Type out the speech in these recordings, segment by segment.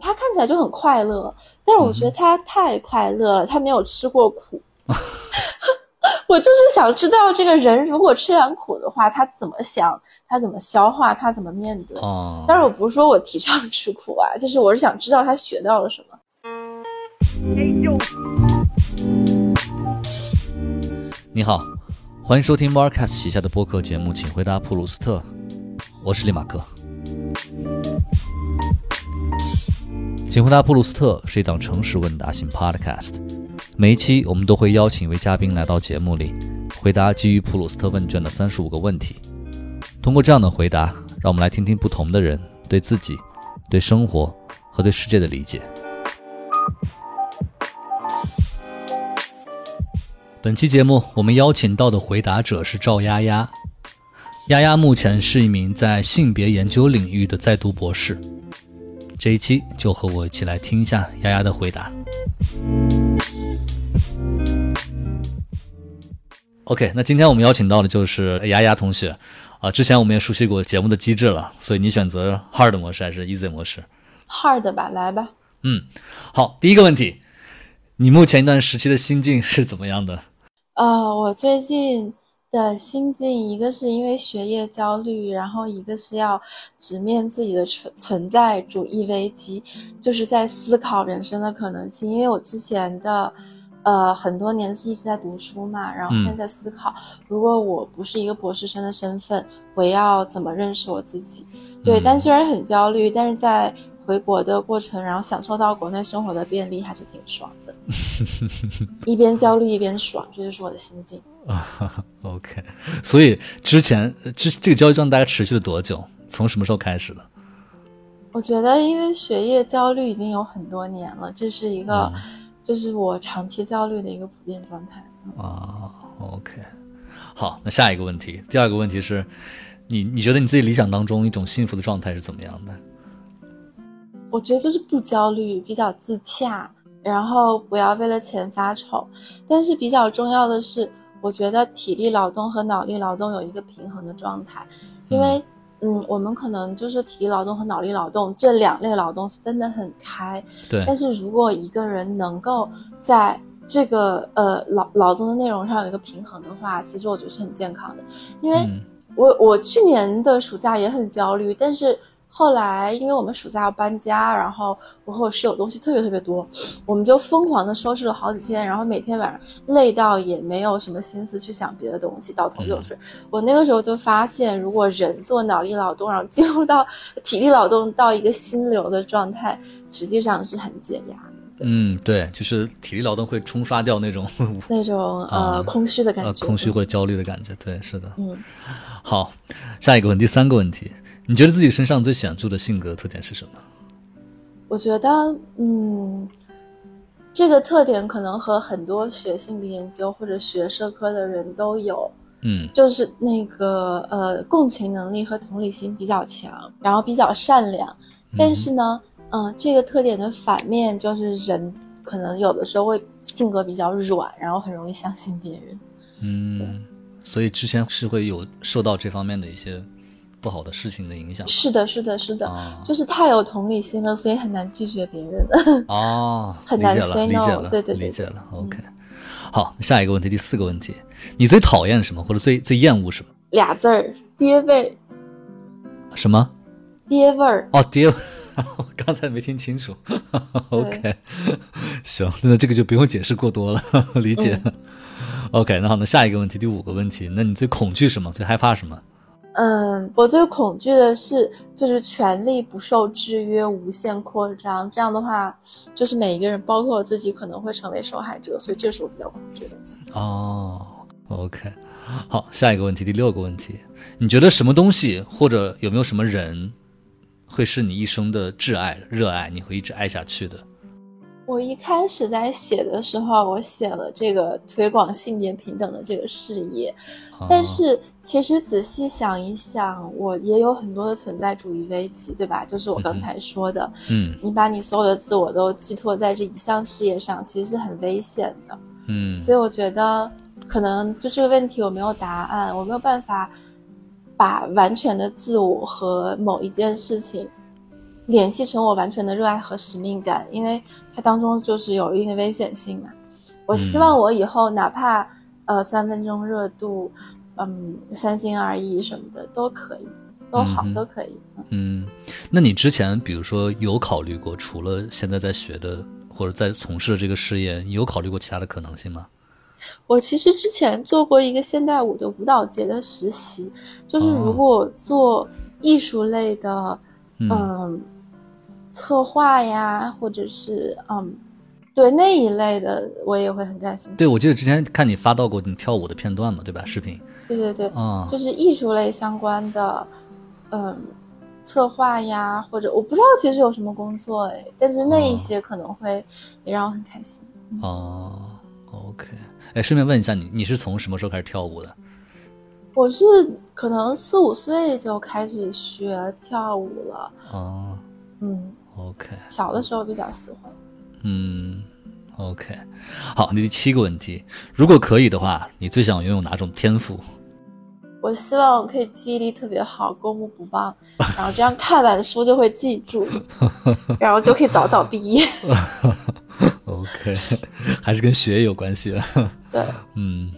他看起来就很快乐，但是我觉得他太快乐了，他没有吃过苦。我就是想知道这个人如果吃完苦的话，他怎么想，他怎么消化，他怎么面对。哦，但是我不是说我提倡吃苦啊，就是我是想知道他学到了什么。你好，欢迎收听 Marcus 旗下的播客节目，请回答普鲁斯特，我是利马克。请回答普鲁斯特是一档诚实问答型 Podcast，每一期我们都会邀请一位嘉宾来到节目里，回答基于普鲁斯特问卷的三十五个问题。通过这样的回答，让我们来听听不同的人对自己、对生活和对世界的理解。本期节目我们邀请到的回答者是赵丫丫，丫丫目前是一名在性别研究领域的在读博士。这一期就和我一起来听一下丫丫的回答。OK，那今天我们邀请到的就是丫丫同学啊，之前我们也熟悉过节目的机制了，所以你选择 Hard 模式还是 Easy 模式？Hard 吧，来吧。嗯，好，第一个问题，你目前一段时期的心境是怎么样的？呃，我最近。的心境，一个是因为学业焦虑，然后一个是要直面自己的存存在主义危机，就是在思考人生的可能性。因为我之前的，呃，很多年是一直在读书嘛，然后现在思考，如果我不是一个博士生的身份，我要怎么认识我自己？对，但虽然很焦虑，但是在。回国的过程，然后享受到国内生活的便利，还是挺爽的。一边焦虑一边爽，这就是我的心境。OK，所以之前这这个焦虑状态大概持续了多久？从什么时候开始的？我觉得，因为学业焦虑已经有很多年了，这是一个，就是我长期焦虑的一个普遍状态。啊，OK，好，那下一个问题，第二个问题是，你你觉得你自己理想当中一种幸福的状态是怎么样的？我觉得就是不焦虑，比较自洽，然后不要为了钱发愁。但是比较重要的是，我觉得体力劳动和脑力劳动有一个平衡的状态。因为，嗯，我们可能就是体力劳动和脑力劳动这两类劳动分得很开。对。但是如果一个人能够在这个呃劳劳动的内容上有一个平衡的话，其实我觉得是很健康的。因为我我去年的暑假也很焦虑，但是。后来，因为我们暑假要搬家，然后我和我室友东西特别特别多，我们就疯狂的收拾了好几天，然后每天晚上累到也没有什么心思去想别的东西，倒头就睡。我那个时候就发现，如果人做脑力劳动，然后进入到体力劳动到一个心流的状态，实际上是很解压。嗯，对，就是体力劳动会冲刷掉那种那种呃空虚的感觉，空虚或者焦虑的感觉。对，是的。嗯，好，下一个问题，第三个问题。你觉得自己身上最显著的性格特点是什么？我觉得，嗯，这个特点可能和很多学性别研究或者学社科的人都有，嗯，就是那个呃，共情能力和同理心比较强，然后比较善良。但是呢，嗯，这个特点的反面就是人可能有的时候会性格比较软，然后很容易相信别人。嗯，所以之前是会有受到这方面的一些。不好的事情的影响是的，是的，是的，就是太有同理心了，所以很难拒绝别人。哦，很难 say no，对对，理解了。OK，好，下一个问题，第四个问题，你最讨厌什么，或者最最厌恶什么？俩字儿，爹味。什么？爹味儿。哦，爹，我刚才没听清楚。OK，行，那这个就不用解释过多了，理解。OK，那好，那下一个问题，第五个问题，那你最恐惧什么？最害怕什么？嗯，我最恐惧的是，就是权力不受制约、无限扩张。这样的话，就是每一个人，包括我自己，可能会成为受害者。所以，这是我比较恐惧的东西。哦，OK，好，下一个问题，第六个问题，你觉得什么东西，或者有没有什么人，会是你一生的挚爱、热爱，你会一直爱下去的？我一开始在写的时候，我写了这个推广性别平等的这个事业，但是其实仔细想一想，我也有很多的存在主义危机，对吧？就是我刚才说的，嗯，你把你所有的自我都寄托在这一项事业上，其实是很危险的，嗯。所以我觉得，可能就这个问题我没有答案，我没有办法把完全的自我和某一件事情。联系成我完全的热爱和使命感，因为它当中就是有一定的危险性嘛。我希望我以后哪怕呃三分钟热度，嗯三心二意什么的都可以，都好都可以。嗯，那你之前比如说有考虑过，除了现在在学的或者在从事的这个事业，你有考虑过其他的可能性吗？我其实之前做过一个现代舞的舞蹈节的实习，就是如果做艺术类的，嗯，策划呀，或者是嗯，对那一类的，我也会很感兴趣。对，我记得之前看你发到过你跳舞的片段嘛，对吧？视频。对对对，嗯，就是艺术类相关的，嗯，策划呀，或者我不知道其实有什么工作哎，但是那一些可能会也让我很开心。哦，OK。哎，顺便问一下你，你是从什么时候开始跳舞的？我是可能四五岁就开始学跳舞了。哦，嗯，OK。小的时候比较喜欢。嗯，OK。好，第七个问题，如果可以的话，你最想拥有哪种天赋？我希望我可以记忆力特别好，过目不忘，然后这样看完书就会记住，然后就可以早早毕业。OK，还是跟学业有关系的。对，嗯，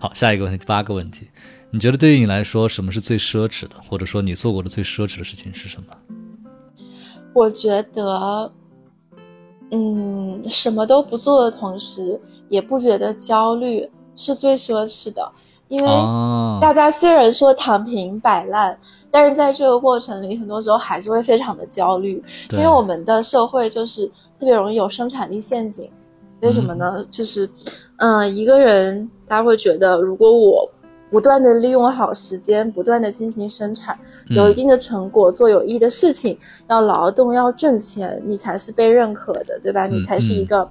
好，下一个问题，第八个问题，你觉得对于你来说，什么是最奢侈的，或者说你做过的最奢侈的事情是什么？我觉得，嗯，什么都不做的同时，也不觉得焦虑，是最奢侈的。因为大家虽然说躺平摆烂，但是在这个过程里，很多时候还是会非常的焦虑，因为我们的社会就是特别容易有生产力陷阱。为什么呢？就是，嗯，一个人他会觉得，如果我不断的利用好时间，不断的进行生产，有一定的成果，做有益的事情，要劳动，要挣钱，你才是被认可的，对吧？你才是一个。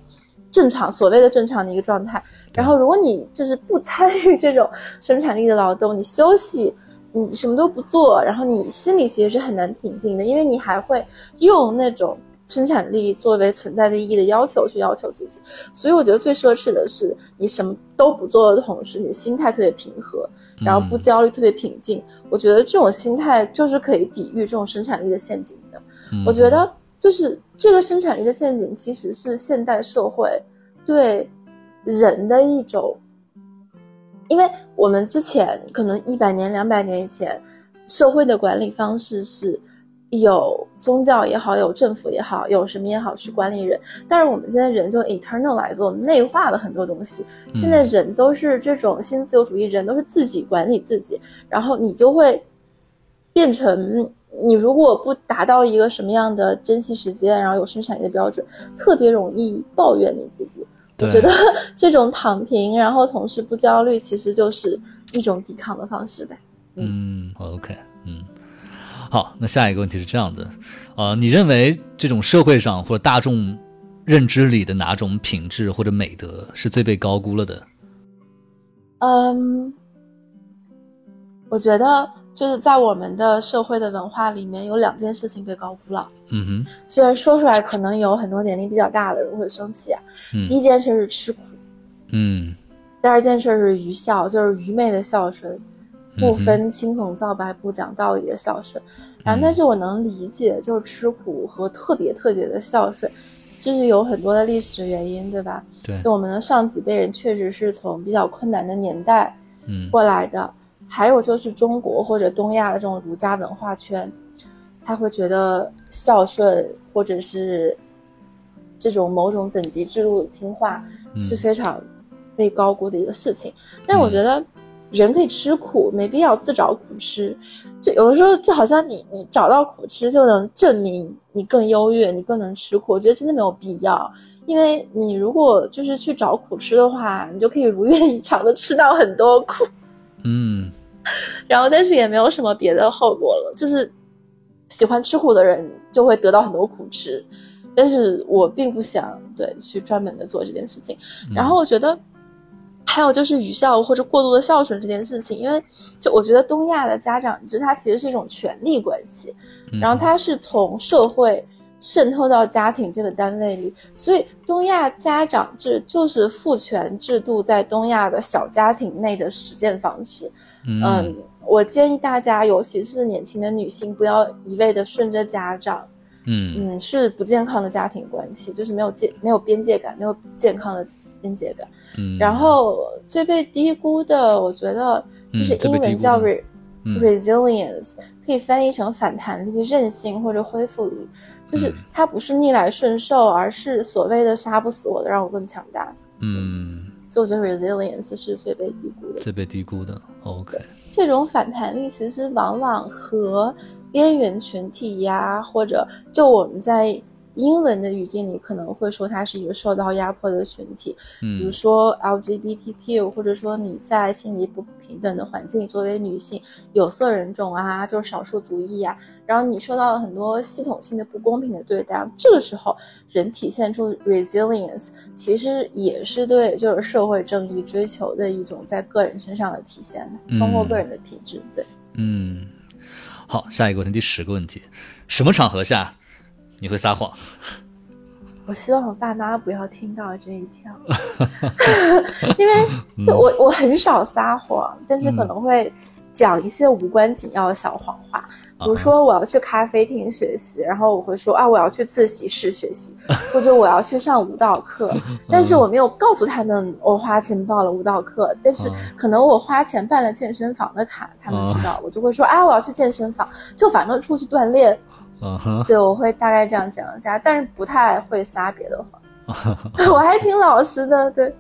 正常，所谓的正常的一个状态。然后，如果你就是不参与这种生产力的劳动，你休息，你什么都不做，然后你心里其实是很难平静的，因为你还会用那种生产力作为存在的意义的要求去要求自己。所以，我觉得最奢侈的是你什么都不做的同时，你心态特别平和，然后不焦虑，特别平静。我觉得这种心态就是可以抵御这种生产力的陷阱的。我觉得。就是这个生产力的陷阱，其实是现代社会对人的一种，因为我们之前可能一百年、两百年以前，社会的管理方式是有宗教也好，有政府也好，有什么也好去管理人。但是我们现在人就 internalize，我们内化了很多东西。现在人都是这种新自由主义，人都是自己管理自己，然后你就会变成。你如果不达到一个什么样的珍惜时间，然后有生产力的标准，特别容易抱怨你自己。我觉得 这种躺平，然后同时不焦虑，其实就是一种抵抗的方式呗。嗯，OK，嗯，好，那下一个问题是这样的，呃，你认为这种社会上或者大众认知里的哪种品质或者美德是最被高估了的？嗯，我觉得。就是在我们的社会的文化里面，有两件事情被高估了。嗯哼，虽然说出来可能有很多年龄比较大的人会生气啊。嗯，第一件事是吃苦。嗯，第二件事是愚孝，就是愚昧的孝顺，不分青红皂白不讲道理的孝顺。然后，但是我能理解，就是吃苦和特别特别的孝顺，就是有很多的历史原因，对吧？对，就我们的上几辈人确实是从比较困难的年代嗯过来的。还有就是中国或者东亚的这种儒家文化圈，他会觉得孝顺或者是这种某种等级制度听话是非常被高估的一个事情。但是我觉得人可以吃苦，没必要自找苦吃。就有的时候就好像你你找到苦吃就能证明你更优越，你更能吃苦。我觉得真的没有必要，因为你如果就是去找苦吃的话，你就可以如愿以偿的吃到很多苦。嗯。然后，但是也没有什么别的后果了，就是喜欢吃苦的人就会得到很多苦吃，但是我并不想对去专门的做这件事情。然后我觉得还有就是愚孝或者过度的孝顺这件事情，因为就我觉得东亚的家长制它其实是一种权力关系，然后它是从社会渗透到家庭这个单位里，所以东亚家长制就是父权制度在东亚的小家庭内的实践方式。嗯，我建议大家，尤其是年轻的女性，不要一味的顺着家长，嗯。嗯，是不健康的家庭关系，就是没有界没有边界感，没有健康的边界感。嗯，然后最被低估的，我觉得就是英文叫 re、嗯。resilience，可以翻译成反弹力、韧性或者恢复力，就是嗯。它不是逆来顺受，而是所谓的杀不死我的，让我更强大。嗯。就我觉得 resilience 是最被低估的。最被低估的，OK，这种反弹力其实往往和边缘群体呀，或者就我们在英文的语境里可能会说它是一个受到压迫的群体，比如嗯说 LGBTQ，或者说你在性别不平等的环境，作为女性、有色人种啊，就是少数族裔啊，然后你受到了很多系统性的不公平的对待，这个时候人体现出 resilience，其实也是对就是社会正义追求的一种在个人身上的体现，通过嗯个人的品质，对。嗯，好，下一个问题，第十个问题，什么场合下你会撒谎？我希望我爸妈不要听到这一条，因为就我我很少撒谎，但是可能会讲一些无关紧要的小谎话，比如说我要去咖啡厅学习，然后我会说啊我要去自习室学习，或者我要去上舞蹈课，但是我没有告诉他们我花钱报了舞蹈课，但是嗯可能我花钱办了健身房的卡，他们知道，我就会说啊我要去健身房，就反正出去锻炼。嗯哼，对，我会大概这样讲一下，但是不太会撒别的谎。我还挺老实的，对。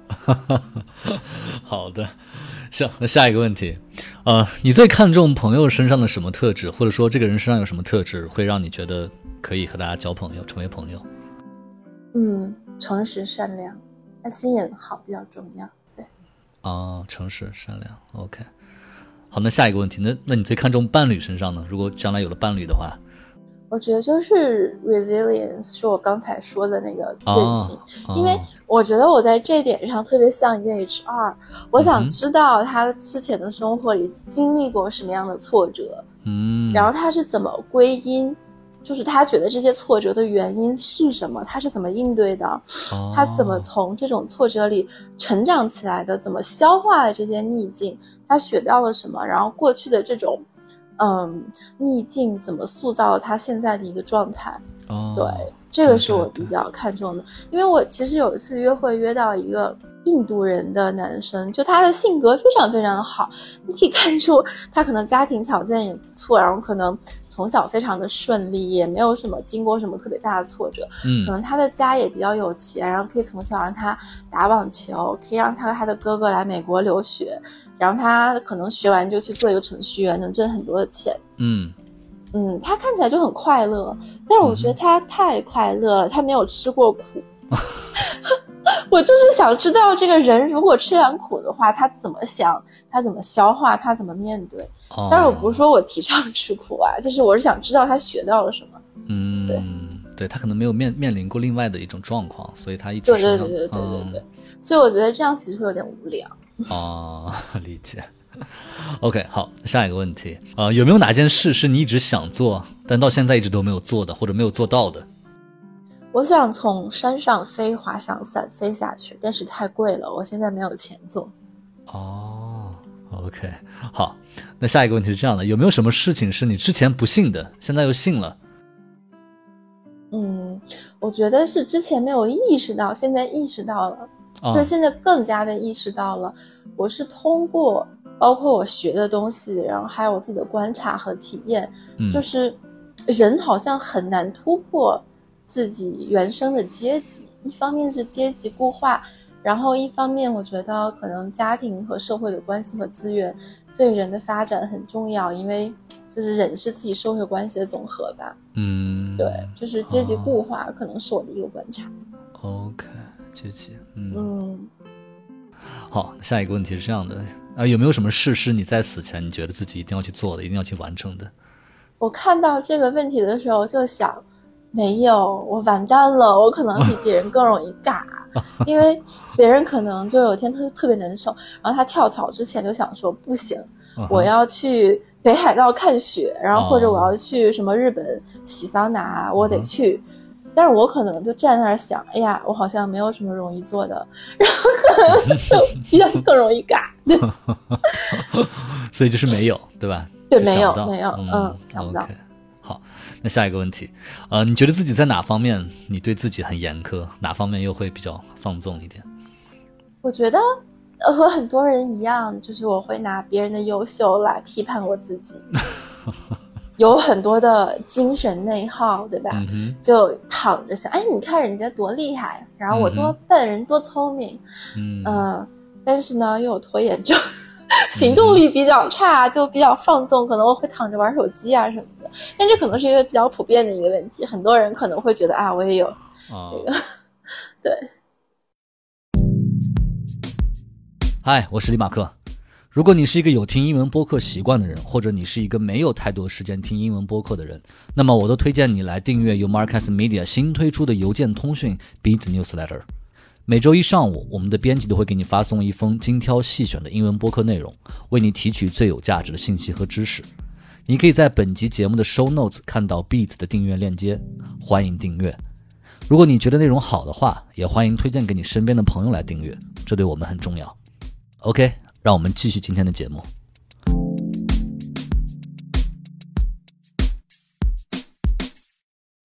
好的，行，那下一个问题，呃，你最看重朋友身上的什么特质，或者说这个人身上有什么特质，会让你觉得可以和大家交朋友，成为朋友？嗯，诚实善良，那心眼好比较重要。对，啊，诚实善良，OK。好，那下一个问题，那那你最看重伴侣身上呢？如果将来有了伴侣的话，我觉得就是 resilience 是我刚才说的那个韧性，哦因为我觉得我在这点上特别像一个 HR，我嗯想知道他之前的生活里经历过什么样的挫折，嗯，然后他是怎么归因，就是他觉得这些挫折的原因是什么，他是怎么应对的，哦他怎么从这种挫折里成长起来的，怎么消化了这些逆境，他学到了什么，然后过去的这种。嗯，逆境怎么塑造了他现在的一个状态？哦，对，这个是我比较看重的，因为我其实有一次约会约到一个印度人的男生，就他的性格非常非常的好，你可以看出他可能家庭条件也不错，然后可能从小非常的顺利，也没有什么经过什么特别大的挫折，嗯可能他的家也比较有钱，然后可以从小让他打网球，可以让他和他的哥哥来美国留学，然后他可能学完就去做一个程序员，能挣很多的钱。嗯嗯，他看起来就很快乐，但是我觉得他太快乐了，他没有吃过苦。我就是想知道这个人如果吃完苦的话，他怎么想，他怎么消化，他怎么面对。哦，但是我不是说我提倡吃苦啊，就是我是想知道他学到了什么。嗯，对对，他可能没有面面临过另外的一种状况，所以他一直对对对对对对嗯对，所以我觉得这样其实会有点无聊。哦，理解。OK，好，下一个问题，呃，有没有哪件事是你一直想做，但到现在一直都没有做的，或者没有做到的？我想从山上飞滑翔伞飞下去，但是太贵了，我现在没有钱做。哦，OK，好，那下一个问题是这样的，有没有什么事情是你之前不信的，现在又信了？嗯，我觉得是之前没有意识到，现在意识到了。啊就是现在更加的意识到了，我是通过包括我学的东西，然后还有我自己的观察和体验，嗯就是人好像很难突破自己原生的阶级。一方面是阶级固化，然后一方面我觉得可能家庭和社会的关系和资源对人的发展很重要，因为 就是人是自己社会关系的总和吧。嗯，对，就是阶级固化可能是我的一个观察。，OK，阶级，嗯，嗯。好，下一个问题是这样的，啊、有没有什么事是你在死前你觉得自己一定要去做的，一定要去完成的？我看到这个问题的时候就想，没有，我完蛋了，我可能比别人更容易尬，因为别人可能就有一天特特别难受，然后他跳槽之前就想说不行，我要去北海道看雪，然后或者哦我要去什么日本洗桑拿，我得嗯去。但是我可能就站那儿想，哎呀，我好像没有什么容易做的，然后可能就比较更容易尬。对。所以就是没有，对吧？对没有没有嗯嗯想不到好，那下一个问题，呃，你觉得自己在哪方面你对自己很严苛，哪方面又会比较放纵一点？我觉得呃和很多人一样，就是我会拿别人的优秀来批判我自己，有很多的精神内耗，对吧？嗯，就躺着想，哎，你看人家多厉害，然后我多笨，人多聪明，嗯嗯，但是呢又有拖延症，行动力比较差，就比较放纵，可能我会躺着玩手机啊什么的。但这可能是一个比较普遍的一个问题，很多人可能会觉得啊，我也有啊这个，对。嗨，我是李马克。如果你是一个有听英文播客习惯的人，或者你是一个没有太多时间听英文播客的人，那么我都推荐你来订阅由 Marcus Media 新推出的邮件通讯 Beats Newsletter。每周一上午，我们的编辑都会给你发送一封精挑细选的英文播客内容，为你提取最有价值的信息和知识。你可以在本集节目的 Show Notes 看到 Beats 的订阅链接，欢迎订阅。如果你觉得内容好的话，也欢迎推荐给你身边的朋友来订阅，这对我们很重要。OK，让我们继续今天的节目。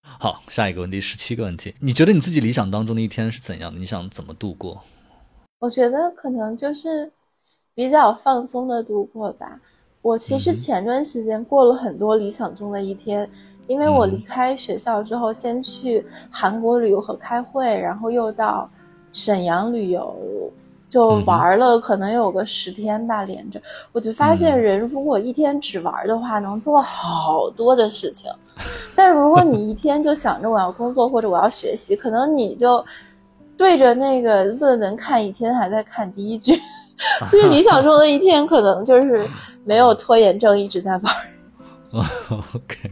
好，下一个问题，十七个问题。你觉得你自己理想当中的一天是怎样的？你想怎么度过？我觉得可能就是比较放松的度过吧。我其实前段时间过了很多理想中的一天，因为我离开学校之后，先去韩国旅游和开会，然后又到沈阳旅游，就玩了可能有个十天吧，连着。我就发现人如果一天只玩的话，能做好多的事情。但如果你一天就想着我要工作或者我要学习，可能你就对着那个论文看一天，还在看第一句。所以理想中的一天可能就是没有拖延症，一直在玩。OK，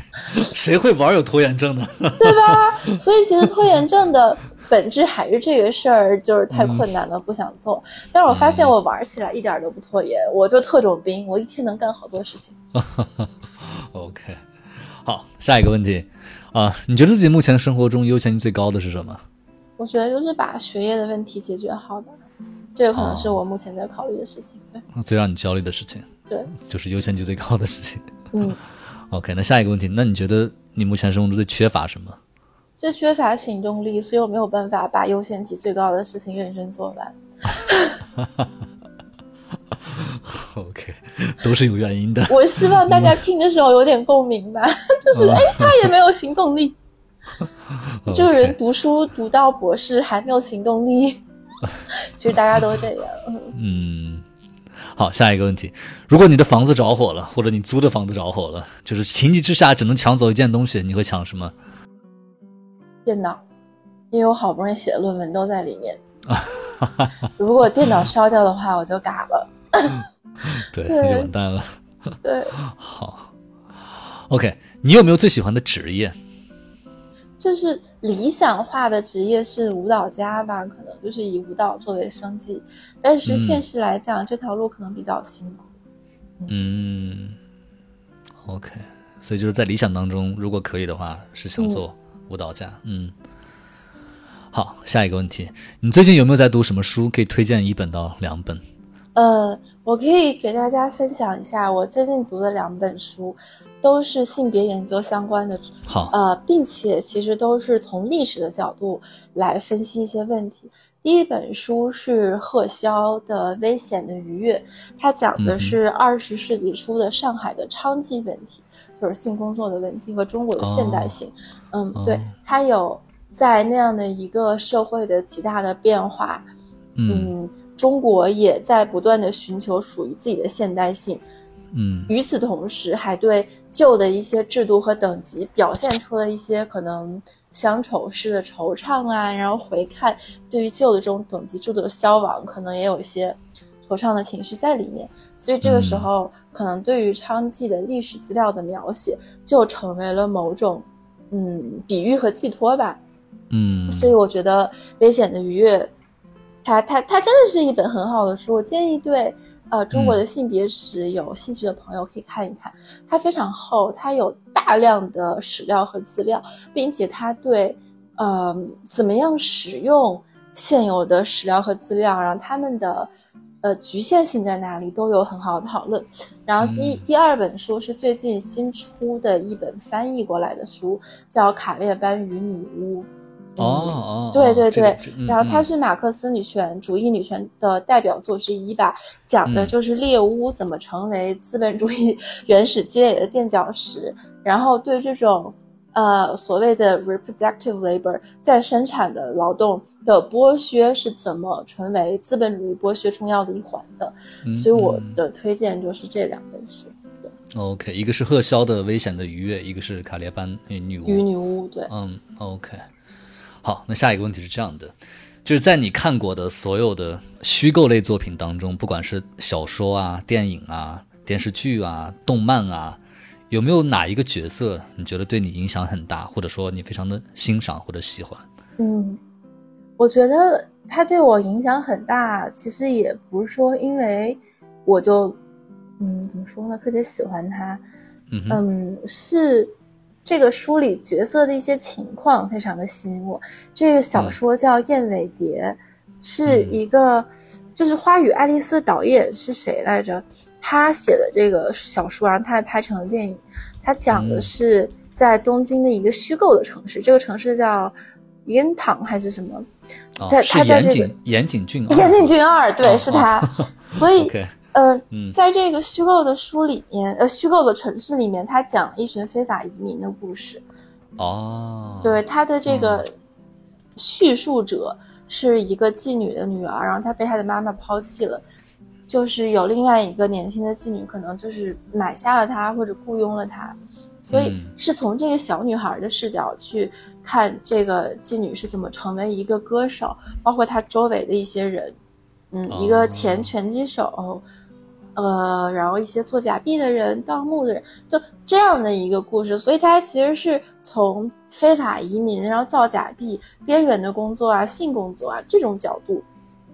谁会玩有拖延症呢？对吧？所以其实拖延症的本质还是这个事儿，就是太困难了，不想做。但是我发现我玩起来一点都不拖延，我就特种兵，我一天能干好多事情。OK，好，下一个问题啊，你觉得自己目前生活中优先级最高的是什么？我觉得就是把学业的问题解决好的，这个可能是我目前在考虑的事情。对，最让你焦虑的事情，对，就是优先级最高的事情。嗯，OK，那下一个问题，那你觉得你目前生活中最缺乏什么？最缺乏行动力，所以我没有办法把优先级最高的事情认真做完。OK，都是有原因的。我希望大家听的时候有点共鸣吧，就是哎，他也没有行动力。这个人读书读到博士还没有行动力，其实大家都这样。嗯 嗯，好，下一个问题，如果你的房子着火了，或者你租的房子着火了，就是情急之下只能抢走一件东西，你会抢什么？电脑，因为我好不容易写的论文都在里面。如果电脑烧掉的话，我就嘎了。对，对那就完蛋了。对，好，OK，你有没有最喜欢的职业？就是理想化的职业是舞蹈家吧，可能就是以舞蹈作为生计。但是嗯现实来讲，这条路可能比较辛苦。嗯，OK，所以就是在理想当中，如果可以的话，是想做舞蹈家。嗯，好，下一个问题，你最近有没有在读什么书？可以推荐一本到两本。呃，我可以给大家分享一下我最近读的两本书，都是性别研究相关的，好，呃，并且其实都是从历史的角度来分析一些问题。第一本书是贺潇的《危险的愉悦》，它讲的是二十世纪初的上海的娼妓问题，就是性工作的问题和中国的现代性。嗯，对哦，它有在那样的一个社会的极大的变化，嗯嗯，中国也在不断的寻求属于自己的现代性。嗯与此同时，还对旧的一些制度和等级表现出了一些可能乡愁式的惆怅啊，然后回看对于旧的这种等级制度的消亡，可能也有一些惆怅的情绪在里面。所以这个时候，可能对于娼妓的历史资料的描写，就成为了某种嗯比喻和寄托吧。嗯，所以我觉得《危险的愉悦》它，它它真的是一本很好的书，我建议对呃中国的性别史有兴趣的朋友可以看一看。它非常厚，它有大量的史料和资料，并且它对呃怎么样使用现有的史料和资料，然后他们的呃局限性在哪里，都有很好的讨论。然后第、第二本书是最近新出的一本翻译过来的书，叫《卡列班与女巫》。哦哦，对对对，嗯然后它嗯。是马克思女权主义女权的代表作之一吧，讲的嗯。就是猎巫怎么成为资本主义 原始积累的垫脚石，然后对这种呃所谓的 reproductive labor 在生产的劳动的剥削是怎么成为资本主义剥削重要的一环的，嗯所以我嗯。的推荐就是这两本书，OK，一个是赫肖的《危险的愉悦》，一个是卡列班与女巫。与女巫对。嗯，OK，好，那下一个问题是这样的，就是在你看过的所有的虚构类作品当中，不管是小说啊、电影啊、电视剧啊、动漫啊，有没有哪一个角色你觉得对你影响很大，或者说你非常的欣赏或者喜欢？嗯，我觉得他对我影响很大，其实也不是说因为我就，嗯，怎么说呢，特别喜欢他，嗯是这个书里角色的一些情况非常的吸引我。这个小说叫《燕尾蝶》，是一个，就是《花与爱丽丝》导演是谁来着？他写的这个小说，然后他还拍成了电影。他讲的嗯是在东京的一个虚构的城市，这个城市叫烟堂还是什么？哦，在是他在这个岩井岩井俊二，岩井俊二，对，哦是他。所以嗯，嗯。在这个虚构的书里面，呃，虚构的城市里面，他讲一群非法移民的故事。哦，对，他的这个叙述者是一个妓女的女儿，然后她被她的妈妈抛弃了，就是有另外一个年轻的妓女，可能就是买下了她或者雇佣了她，所以嗯。是从这个小女孩的视角去看这个妓女是怎么成为一个歌手，包括她周围的一些人，嗯，一个前拳击手。呃，然后一些做假币的人、盗墓的人，就这样的一个故事，所以它其实是从非法移民，然后造假币、边缘的工作啊、性工作啊这种角度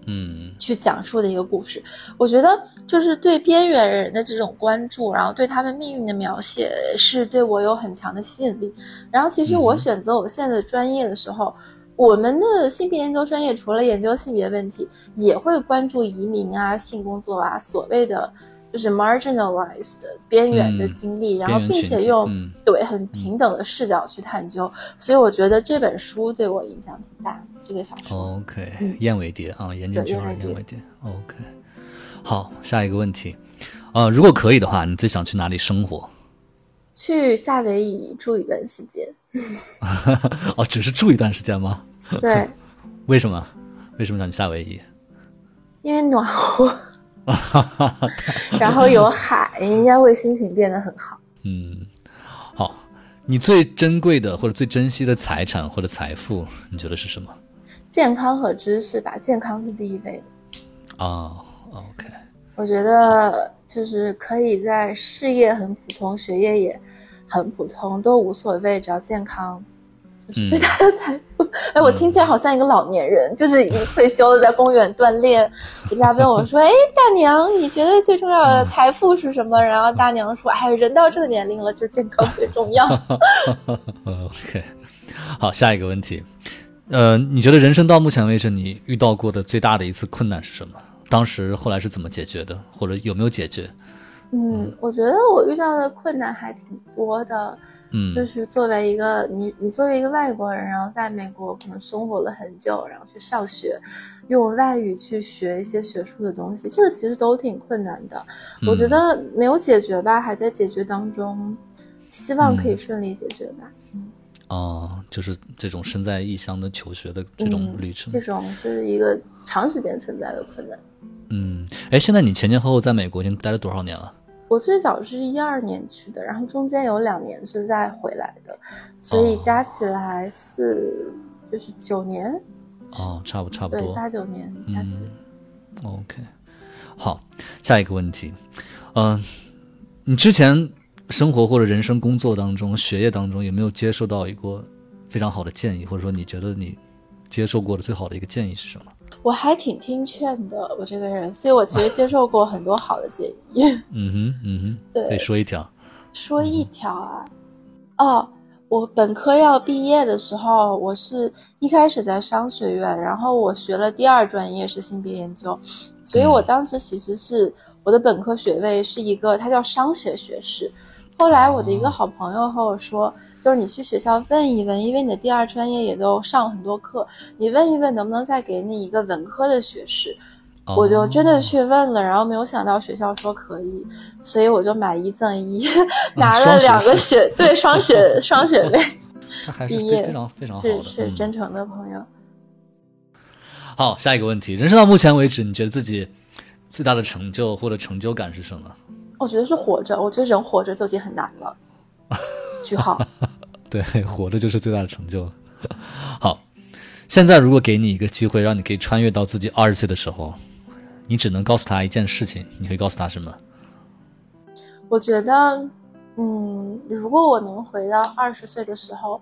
嗯去讲述的一个故事。我觉得就是对边缘人的这种关注，然后对他们命运的描写，是对我有很强的吸引力。然后其实我选择我现在的专业的时候。我们的性别研究专业除了研究性别问题，也会关注移民啊、性工作啊，所谓的就是 marginalized 边缘的嗯经历，然后并且用、嗯对很平等的视角去探究，所以我觉得这本书对我影响挺大。这个小说，OK，嗯燕尾蝶啊，岩井俊二燕尾蝶燕尾蝶。OK，好，下一个问题，呃，如果可以的话，你最想去哪里生活？去夏威夷住一段时间，哦，只是住一段时间吗？对，为什么？为什么想去夏威夷？因为暖和，然后有海，应该会心情变得很好。嗯，好，你最珍贵的或者最珍惜的财产或者财富，你觉得是什么？健康和知识吧，健康是第一位的。啊、o k 我觉得就是可以在事业很普通，学业也很普通，都无所谓，只要健康就是最大的财富。哎、我听起来好像一个老年人，就是已经退休了，在公园锻炼。人家问我说：“哎，大娘，你觉得最重要的财富是什么？”然后大娘说：“哎，人到这个年龄了，就是健康最重要。OK，好，下一个问题，呃，你觉得人生到目前为止你遇到过的最大的一次困难是什么？当时后来是怎么解决的，或者有没有解决？”嗯，我觉得我遇到的困难还挺多的。嗯就是作为一个你，你作为一个外国人，然后在美国可能生活了很久，然后去上学，用外语去学一些学术的东西，这个其实都挺困难的。我觉嗯得没有解决吧，还在解决当中，希望可以嗯顺利解决吧。嗯哦，就是这种身在异乡的求学的这种嗯旅程。这种是一个长时间存在的困难。嗯，哎，现在你前前后后在美国已经待了多少年了？我最早是一二年去的，然后中间有两年是再回来的，所以哦加起来四就是九年，哦，差不差不对，多。八九年加起来。嗯，OK，好，下一个问题，嗯、你之前生活或者人生工作当中、学业当中有没有接受到一个非常好的建议，或者说你觉得你接受过的最好的一个建议是什么？我还挺听劝的，我这个人，所以我其实接受过很多好的建议。嗯哼，嗯哼，对可以说一条。说一条啊，哦，我本科要毕业的时候，我是一开始在商学院，然后我学了第二专业是性别研究，所以我当时其实是我的本科学位是一个，它叫商学学士。后来我的一个好朋友和我说，就是你去学校问一问，因为你的第二专业也都上了很多课，你问一问能不能再给你一个文科的学士。我就真的去问了，然后没有想到学校说可以，所以我就买一赠一，拿了两个学对双学 双学位，毕业非常非常好的，是是真诚的朋友。好，下一个问题，人生到目前为止，你觉得自己最大的成就或者成就感是什么？我觉得是活着，我觉得人活着就已经很难了。句号。对，活着就是最大的成就。好，现在如果给你一个机会，让你可以穿越到自己二十岁的时候。你只能告诉他一件事情，你会告诉他什么？我觉得，嗯，如果我能回到二十岁的时候，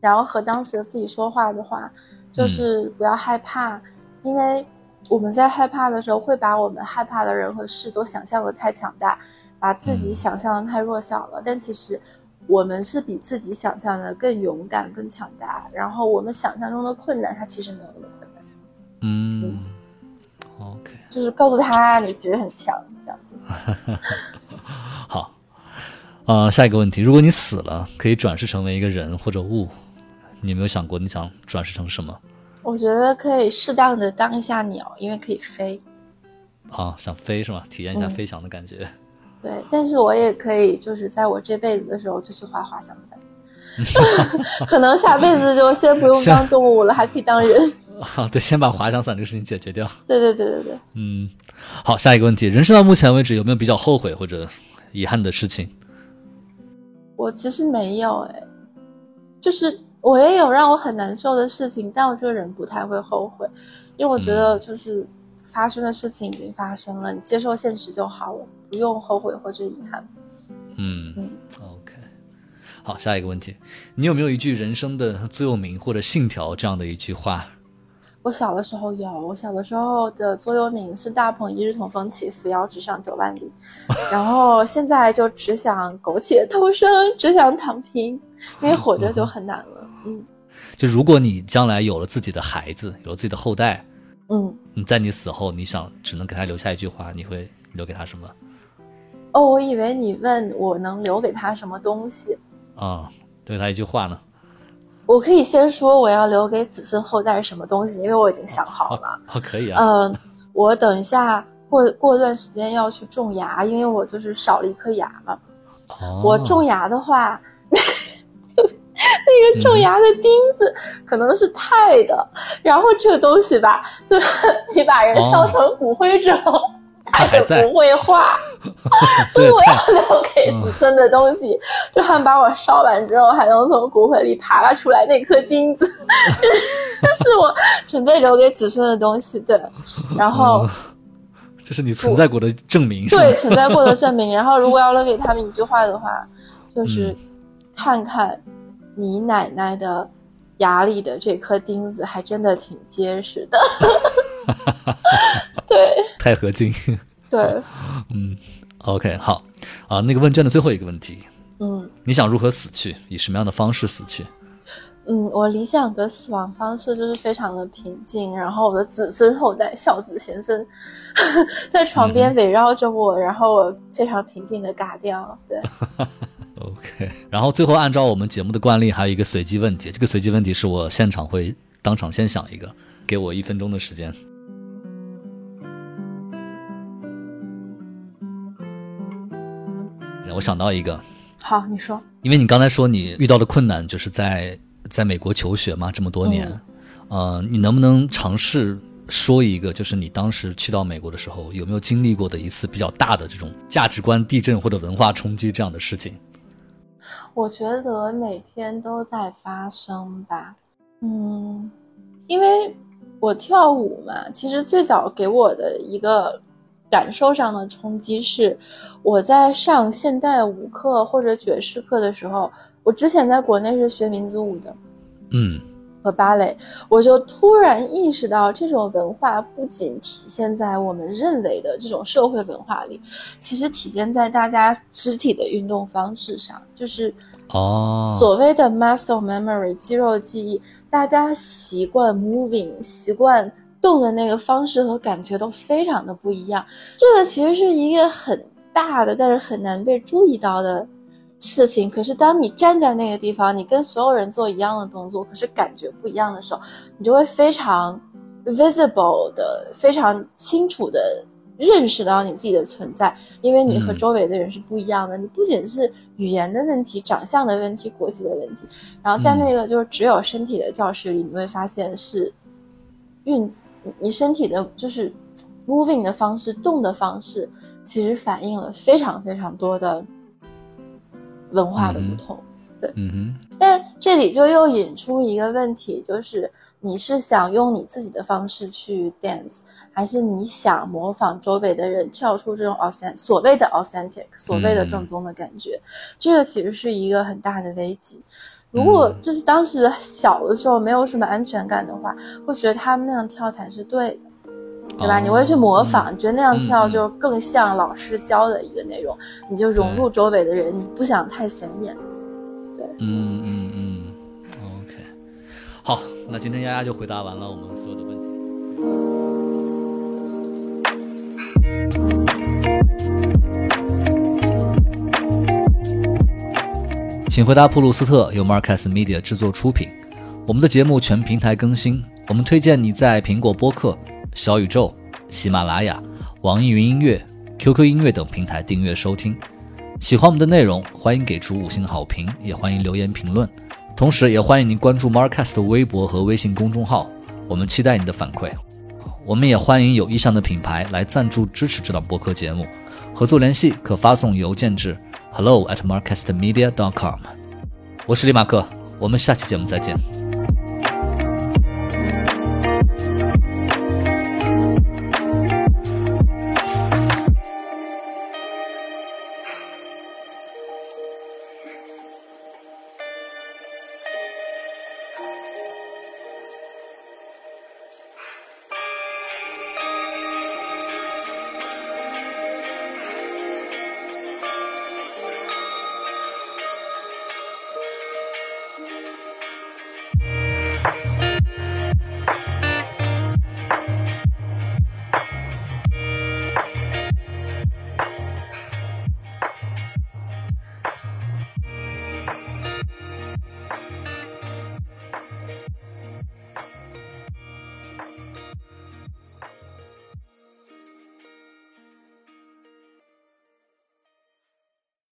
然后和当时的自己说话的话，就是不要害怕，因为我们在害怕的时候，会把我们害怕的人和事都想象的太强大，把自己想象的太弱小了。但其实，我们是比自己想象的更勇敢、更强大。然后，我们想象中的困难，它其实没有那么困难。嗯。OK，就是告诉他你其实很强，这样子。好，呃，下一个问题，如果你死了，可以转世成为一个人或者物，你有没有想过你想转世成什么？我觉得可以适当的当一下鸟，因为可以飞。啊，想飞是吗？体验一下飞翔的感觉。对，但是我也可以，就是在我这辈子的时候就去滑滑翔伞。可能下辈子就先不用当动物了，还可以当人。啊，对，先把滑翔伞这个事情解决掉。对对对对对。嗯，好，下一个问题，人生到目前为止有没有比较后悔或者遗憾的事情？我其实没有哎，就是我也有让我很难受的事情，但我这个人不太会后悔，因为我觉得就是发生的事情已经发生了，你接受现实就好了，不用后悔或者遗憾。嗯嗯，OK。好，下一个问题，你有没有一句人生的座右铭或者信条这样的一句话？我小的时候有，我小的时候的座右铭是“大鹏一日同风起，扶摇直上九万里”，然后现在就只想苟且偷生，只想躺平，因为活着就很难了。嗯，就如果你将来有了自己的孩子，有了自己的后代，嗯，你在你死后，你想只能给他留下一句话，你会留给他什么？哦，我以为你问我能留给他什么东西啊？留给他一句话呢？我可以先说我要留给子孙后代什么东西，因为我已经想好了。哦，可以啊。嗯，我等一下过过段时间要去种牙，因为我就是少了一颗牙嘛。哦。我种牙的话，那个种牙的钉子可能是钛的，然后这个东西吧，就是 你把人烧成骨灰之后。它也不会化，所以我要留给子孙的东西，就还把我烧完之后还能从骨灰里爬出来那颗钉子，是我准备留给子孙的东西。对，然后这是你存在过的证明，对，存在过的证明。然后如果要留给他们一句话的话，就是看看你奶奶的牙里的这颗钉子，还真的挺结实的。对，钛合金。对，嗯，OK，好啊。那个问卷的最后一个问题，嗯，你想如何死去？以什么样的方式死去？嗯，我理想的死亡方式就是非常的平静，然后我的子孙后代、孝子贤孙 在床边围绕着我，然后我非常平静的嘎掉。对，OK。然后最后按照我们节目的惯例，还有一个随机问题，这个随机问题是我现场会当场先想一个。给我一分钟的时间。我想到一个，好，你说。因为你刚才说你遇到的困难就是在在美国求学嘛，这么多年，呃，你能不能尝试说一个，就是你当时去到美国的时候，有没有经历过的一次比较大的这种价值观地震或者文化冲击这样的事情？我觉得每天都在发生吧，嗯，因为。我跳舞嘛，其实最早给我的一个感受上的冲击是，我在上现代舞课或者爵士课的时候，我之前在国内是学民族舞的，嗯，和芭蕾，我就突然意识到，这种文化不仅体现在我们认为的这种社会文化里，其实体现在大家肢体的运动方式上，就是哦，所谓的 muscle memory 肌肉记忆，大家习惯 moving 习惯动的那个方式和感觉都非常的不一样。这个其实是一个很大的，但是很难被注意到的。事情，可是当你站在那个地方，你跟所有人做一样的动作，可是感觉不一样的时候，你就会非常 visible 的、非常清楚的认识到你自己的存在，因为你和周围的人是不一样的。你不仅是语言的问题、长相的问题、国籍的问题，然后在那个就是只有身体的教室里，你会发现是运你身体的，就是 moving 的方式、动的方式，其实反映了非常非常多的。文化的不同，对，嗯哼，但这里就又引出一个问题，就是你是想用你自己的方式去 dance，还是你想模仿周围的人跳出这种 authentic 所谓的 authentic 所谓的正宗的感觉？这个其实是一个很大的危机。如果就是当时小的时候没有什么安全感的话，会觉得他们那样跳才是对的。对吧？你会去模仿，你觉得那样跳就更像老师教的一个内容，你就融入周围的人，你不想太显眼。对，嗯嗯嗯，OK，好，那今天丫丫就回答完了我们所有的问题。请回答普鲁斯特由 Marcus Media 制作出品，我们的节目全平台更新，我们推荐你在苹果播客。小宇宙、喜马拉雅、网易云音乐、QQ 音乐等平台订阅收听。喜欢我们的内容，欢迎给出五星好评，也欢迎留言评论。同时，也欢迎您关注 Marcast 的微博和微信公众号，我们期待你的反馈。我们也欢迎有意向的品牌来赞助支持这档播客节目，合作联系可发送邮件至 hello at marcastmedia.com。我是李马克，我们下期节目再见。